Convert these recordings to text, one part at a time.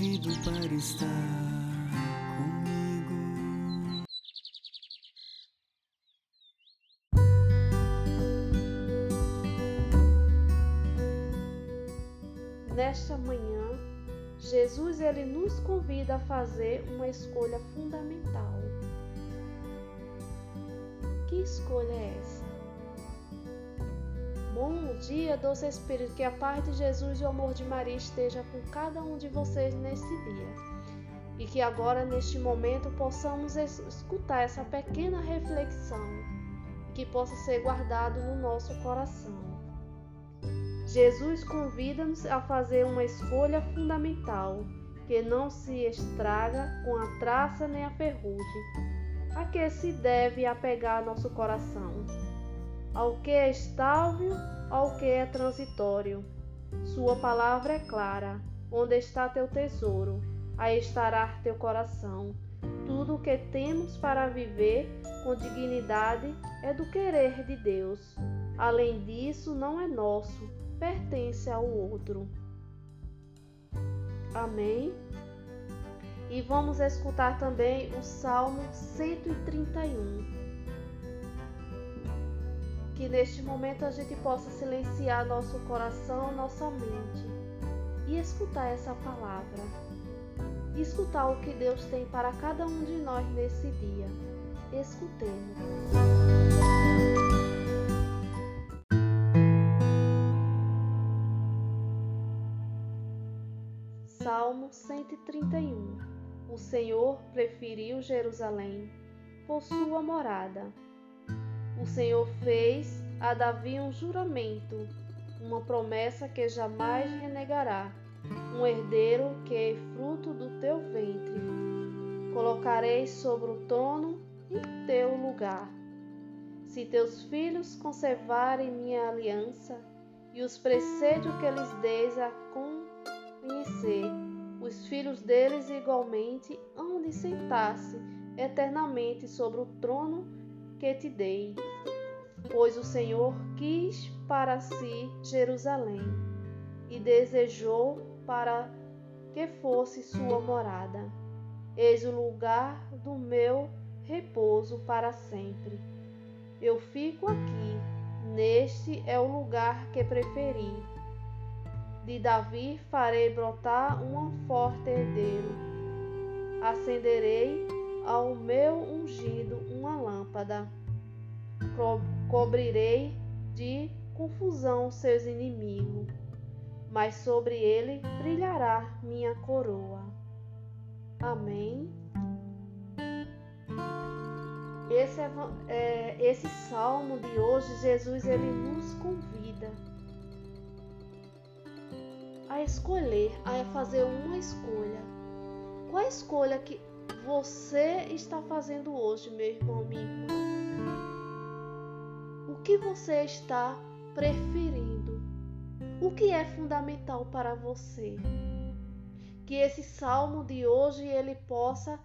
convido para estar comigo. Nesta manhã, Jesus ele nos convida a fazer uma escolha fundamental que escolha é essa? Bom dia, doce Espírito, que a paz de Jesus e o amor de Maria esteja com cada um de vocês nesse dia. E que agora, neste momento, possamos escutar essa pequena reflexão que possa ser guardado no nosso coração. Jesus convida-nos a fazer uma escolha fundamental que não se estraga com a traça nem a ferrugem a que se deve apegar nosso coração? Ao que é estável, ao que é transitório. Sua palavra é clara. Onde está teu tesouro, aí estará teu coração. Tudo o que temos para viver com dignidade é do querer de Deus. Além disso, não é nosso, pertence ao outro. Amém? E vamos escutar também o Salmo 131. Que neste momento a gente possa silenciar nosso coração, nossa mente e escutar essa palavra. Escutar o que Deus tem para cada um de nós nesse dia. Escutemos. Salmo 131 o Senhor preferiu Jerusalém por sua morada. O Senhor fez a Davi um juramento, uma promessa que jamais renegará, um herdeiro que é fruto do teu ventre. Colocarei sobre o trono em teu lugar. Se teus filhos conservarem minha aliança e os preceitos que lhes deis a conhecer, os filhos deles igualmente hão de sentar-se eternamente sobre o trono que te dei. Pois o Senhor quis para si Jerusalém e desejou para que fosse sua morada. Eis o lugar do meu repouso para sempre. Eu fico aqui, neste é o lugar que preferi de Davi farei brotar um forte herdeiro. Acenderei ao meu ungido lâmpada. Co cobrirei de confusão seus inimigos, mas sobre ele brilhará minha coroa. Amém. Esse, é, esse salmo de hoje, Jesus ele nos convida a escolher, a fazer uma escolha. Qual a escolha que você está fazendo hoje, meu irmão, minha irmã? O que você está preferindo? O que é fundamental para você? Que esse salmo de hoje ele possa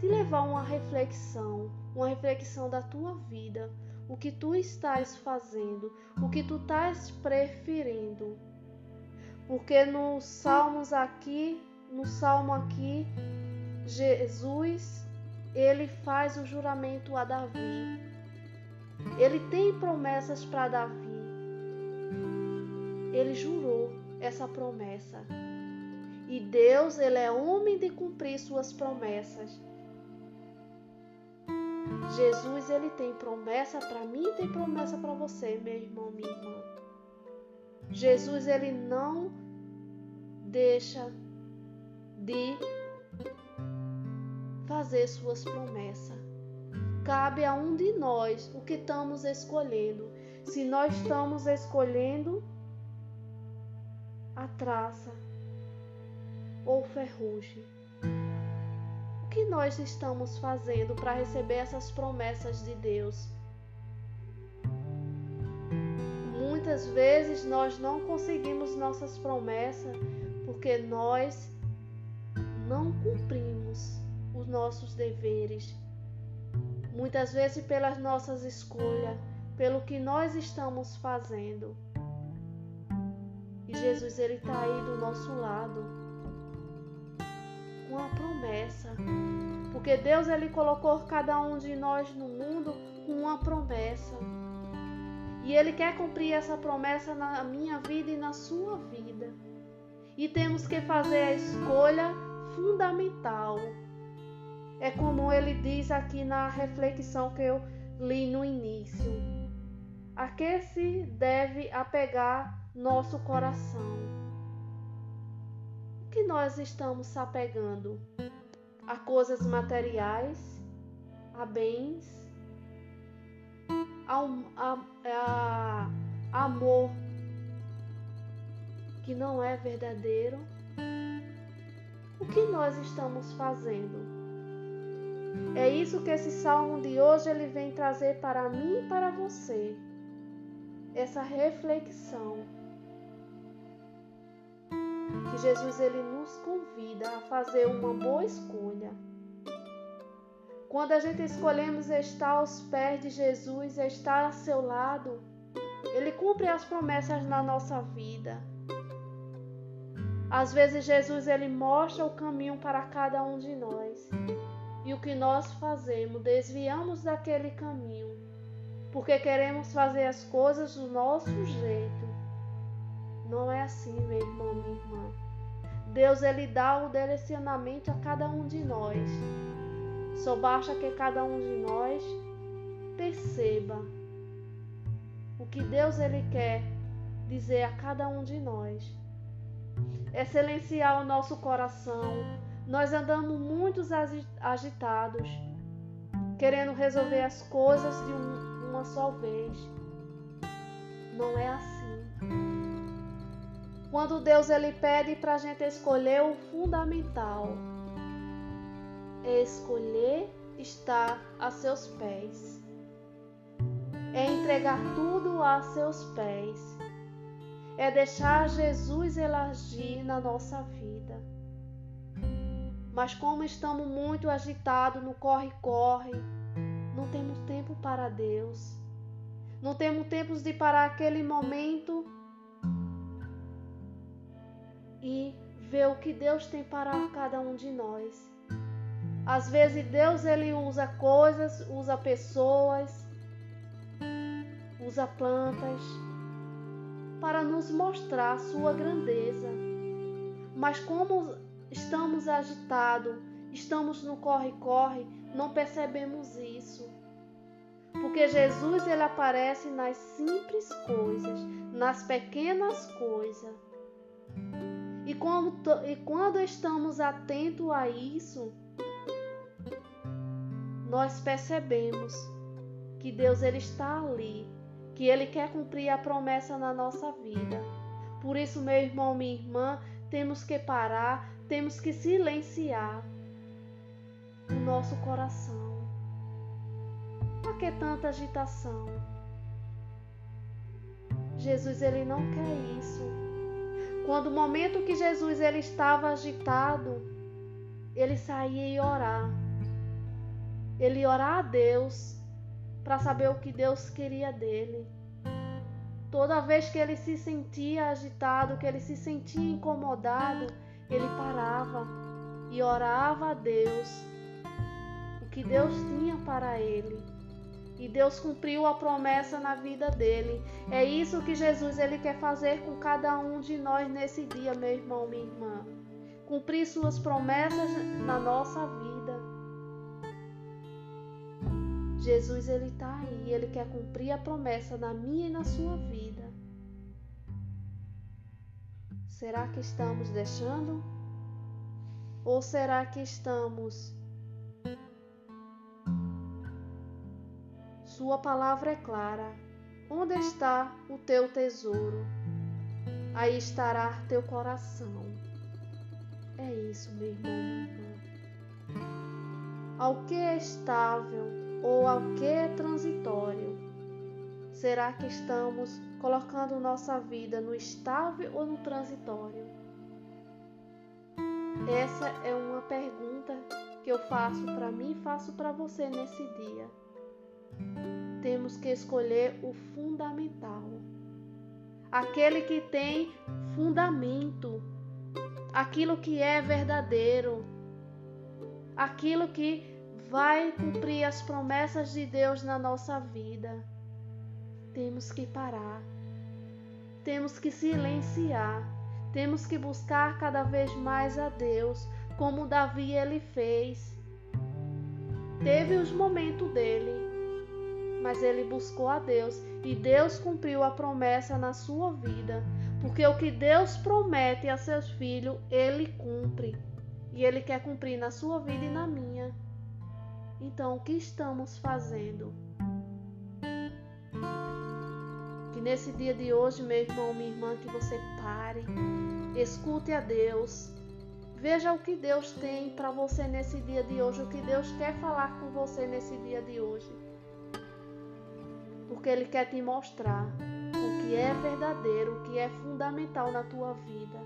te levar a uma reflexão, uma reflexão da tua vida, o que tu estás fazendo, o que tu estás preferindo porque nos salmos aqui, no salmo aqui, Jesus, ele faz o juramento a Davi. Ele tem promessas para Davi. Ele jurou essa promessa. E Deus, ele é homem de cumprir suas promessas. Jesus, ele tem promessa para mim tem promessa para você, meu irmão, minha irmã. Jesus ele não deixa de fazer suas promessas. Cabe a um de nós o que estamos escolhendo. Se nós estamos escolhendo a traça ou ferrugem, o que nós estamos fazendo para receber essas promessas de Deus? Muitas vezes nós não conseguimos nossas promessas porque nós não cumprimos os nossos deveres. muitas vezes pelas nossas escolhas, pelo que nós estamos fazendo. E Jesus ele está aí do nosso lado com a promessa, porque Deus ele colocou cada um de nós no mundo com uma promessa. E ele quer cumprir essa promessa na minha vida e na sua vida. E temos que fazer a escolha fundamental. É como ele diz aqui na reflexão que eu li no início. A que se deve apegar nosso coração? O que nós estamos se apegando? A coisas materiais, a bens, a, a, a amor que não é verdadeiro? O que nós estamos fazendo? É isso que esse salmo de hoje ele vem trazer para mim e para você. Essa reflexão que Jesus ele nos convida a fazer uma boa escolha. Quando a gente escolhemos estar aos pés de Jesus, estar a seu lado, ele cumpre as promessas na nossa vida. Às vezes Jesus ele mostra o caminho para cada um de nós. E o que nós fazemos, desviamos daquele caminho, porque queremos fazer as coisas do nosso jeito. Não é assim, meu irmão, minha irmã. Deus ele dá o direcionamento a cada um de nós. Só basta que cada um de nós perceba o que Deus ele quer dizer a cada um de nós é silenciar o nosso coração. Nós andamos muito agitados, querendo resolver as coisas de um, uma só vez. Não é assim. Quando Deus ele pede para a gente escolher o fundamental, é escolher estar a seus pés, é entregar tudo a seus pés é deixar Jesus elagir na nossa vida. Mas como estamos muito agitados no corre-corre, não temos tempo para Deus. Não temos tempo de parar aquele momento e ver o que Deus tem para cada um de nós. Às vezes Deus ele usa coisas, usa pessoas, usa plantas, para nos mostrar sua grandeza. Mas como estamos agitados, estamos no corre-corre, não percebemos isso. Porque Jesus ele aparece nas simples coisas, nas pequenas coisas. E, e quando estamos atentos a isso, nós percebemos que Deus ele está ali que Ele quer cumprir a promessa na nossa vida. Por isso, meu irmão, minha irmã, temos que parar, temos que silenciar o nosso coração. Por que tanta agitação? Jesus ele não quer isso. Quando o momento que Jesus ele estava agitado, ele saía e orar. Ele orar a Deus para saber o que Deus queria dele. Toda vez que ele se sentia agitado, que ele se sentia incomodado, ele parava e orava a Deus o que Deus tinha para ele. E Deus cumpriu a promessa na vida dele. É isso que Jesus ele quer fazer com cada um de nós nesse dia, meu irmão, minha irmã. Cumprir suas promessas na nossa vida. Jesus ele está aí, ele quer cumprir a promessa na minha e na sua vida. Será que estamos deixando? Ou será que estamos? Sua palavra é clara. Onde está o teu tesouro? Aí estará teu coração. É isso, meu irmão. Ao que é estável, ou ao que é transitório? Será que estamos colocando nossa vida no estável ou no transitório? Essa é uma pergunta que eu faço para mim e faço para você nesse dia. Temos que escolher o fundamental. Aquele que tem fundamento, aquilo que é verdadeiro, aquilo que vai cumprir as promessas de Deus na nossa vida. Temos que parar, temos que silenciar, temos que buscar cada vez mais a Deus, como Davi ele fez. Teve os momentos dele, mas ele buscou a Deus e Deus cumpriu a promessa na sua vida, porque o que Deus promete a seus filhos, ele cumpre. E ele quer cumprir na sua vida e na minha. Então, o que estamos fazendo? Nesse dia de hoje, meu irmão, minha irmã, que você pare, escute a Deus, Veja o que Deus tem para você nesse dia de hoje, o que Deus quer falar com você nesse dia de hoje. Porque Ele quer te mostrar o que é verdadeiro, o que é fundamental na tua vida.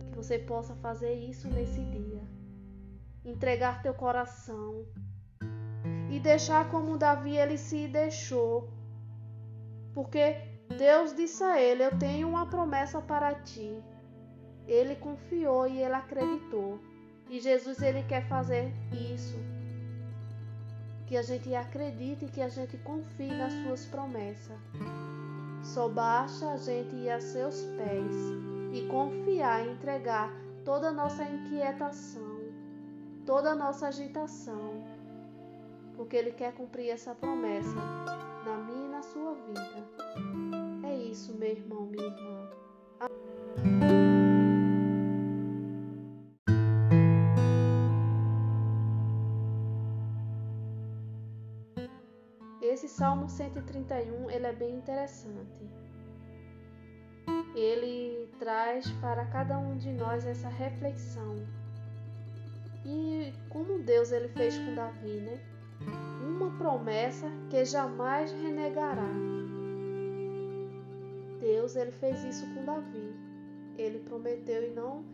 Que você possa fazer isso nesse dia. Entregar teu coração e deixar como Davi ele se deixou. Porque Deus disse a ele: Eu tenho uma promessa para ti. Ele confiou e ele acreditou. E Jesus ele quer fazer isso. Que a gente acredite e que a gente confie nas suas promessas. Só basta a gente ir a seus pés e confiar e entregar toda a nossa inquietação, toda a nossa agitação, porque Ele quer cumprir essa promessa na minha e na sua vida. É isso, meu irmão, minha irmã. Esse Salmo 131 ele é bem interessante. Ele traz para cada um de nós essa reflexão. E como Deus ele fez com Davi, né? Uma promessa que jamais renegará. Deus ele fez isso com Davi. Ele prometeu e não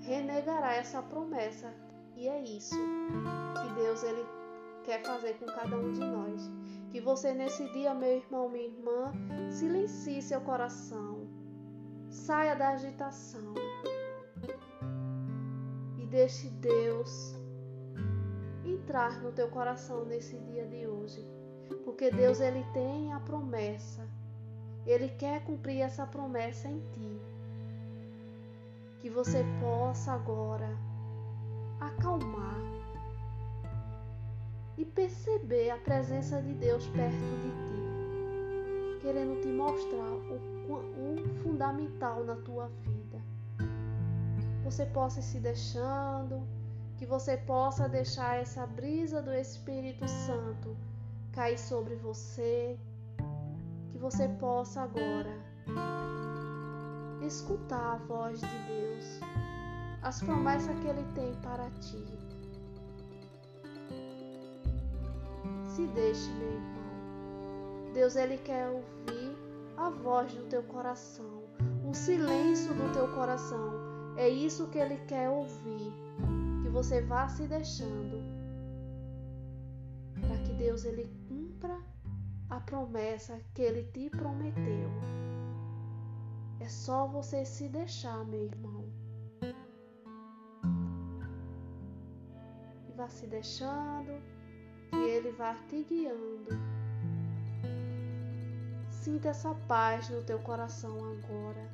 renegará essa promessa. E é isso que Deus ele quer fazer com cada um de nós. Que você nesse dia, meu irmão, minha irmã, silencie seu coração. Saia da agitação. E deixe Deus entrar no teu coração nesse dia de hoje. Porque Deus ele tem a promessa. Ele quer cumprir essa promessa em ti. Que você possa agora acalmar e perceber a presença de Deus perto de ti, querendo te mostrar o, o fundamental na tua vida. Você possa ir se deixando, que você possa deixar essa brisa do Espírito Santo cair sobre você, que você possa agora escutar a voz de Deus, as promessas que Ele tem para ti. se deixe, meu irmão. Deus ele quer ouvir a voz do teu coração, o silêncio do teu coração. É isso que ele quer ouvir. Você vá se deixando para que Deus ele cumpra a promessa que ele te prometeu. É só você se deixar, meu irmão. E vá se deixando que Ele vá te guiando. Sinta essa paz no teu coração agora,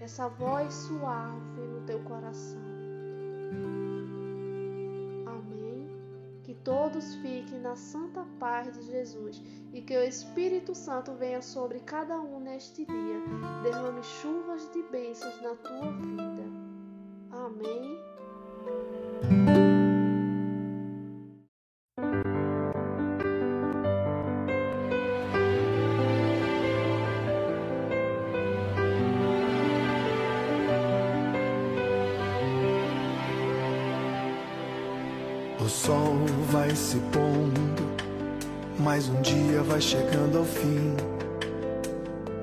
essa voz suave no teu coração. Amém. Que todos fiquem na santa paz de Jesus e que o Espírito Santo venha sobre cada um neste dia, derrame chuvas de bênçãos na tua vida. Amém. Sol vai se pondo, mais um dia vai chegando ao fim.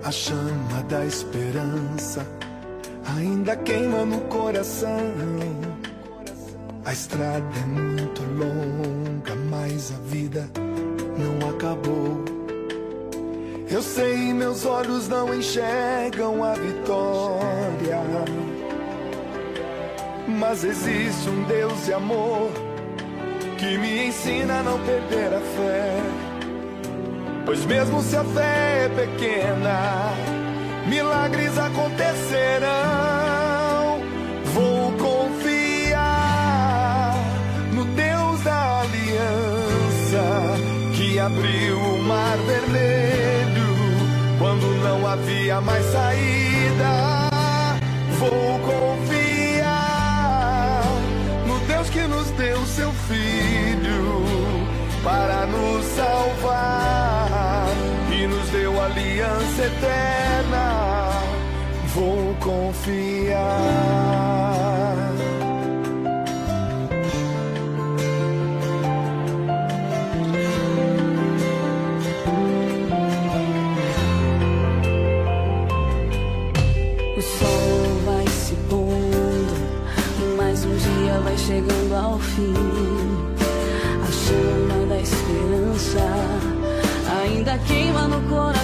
A chama da esperança ainda queima no coração. A estrada é muito longa, mas a vida não acabou. Eu sei, meus olhos não enxergam a vitória. Mas existe um Deus de amor que me ensina a não perder a fé. Pois mesmo se a fé é pequena, milagres acontecerão. Vou confiar no Deus da aliança que abriu o mar vermelho quando não havia mais saída. Vou confiar no Deus que nos deu seu para nos salvar e nos deu aliança eterna. Vou confiar. O sol vai se pondo, mas um dia vai chegando ao fim. A chama da esperança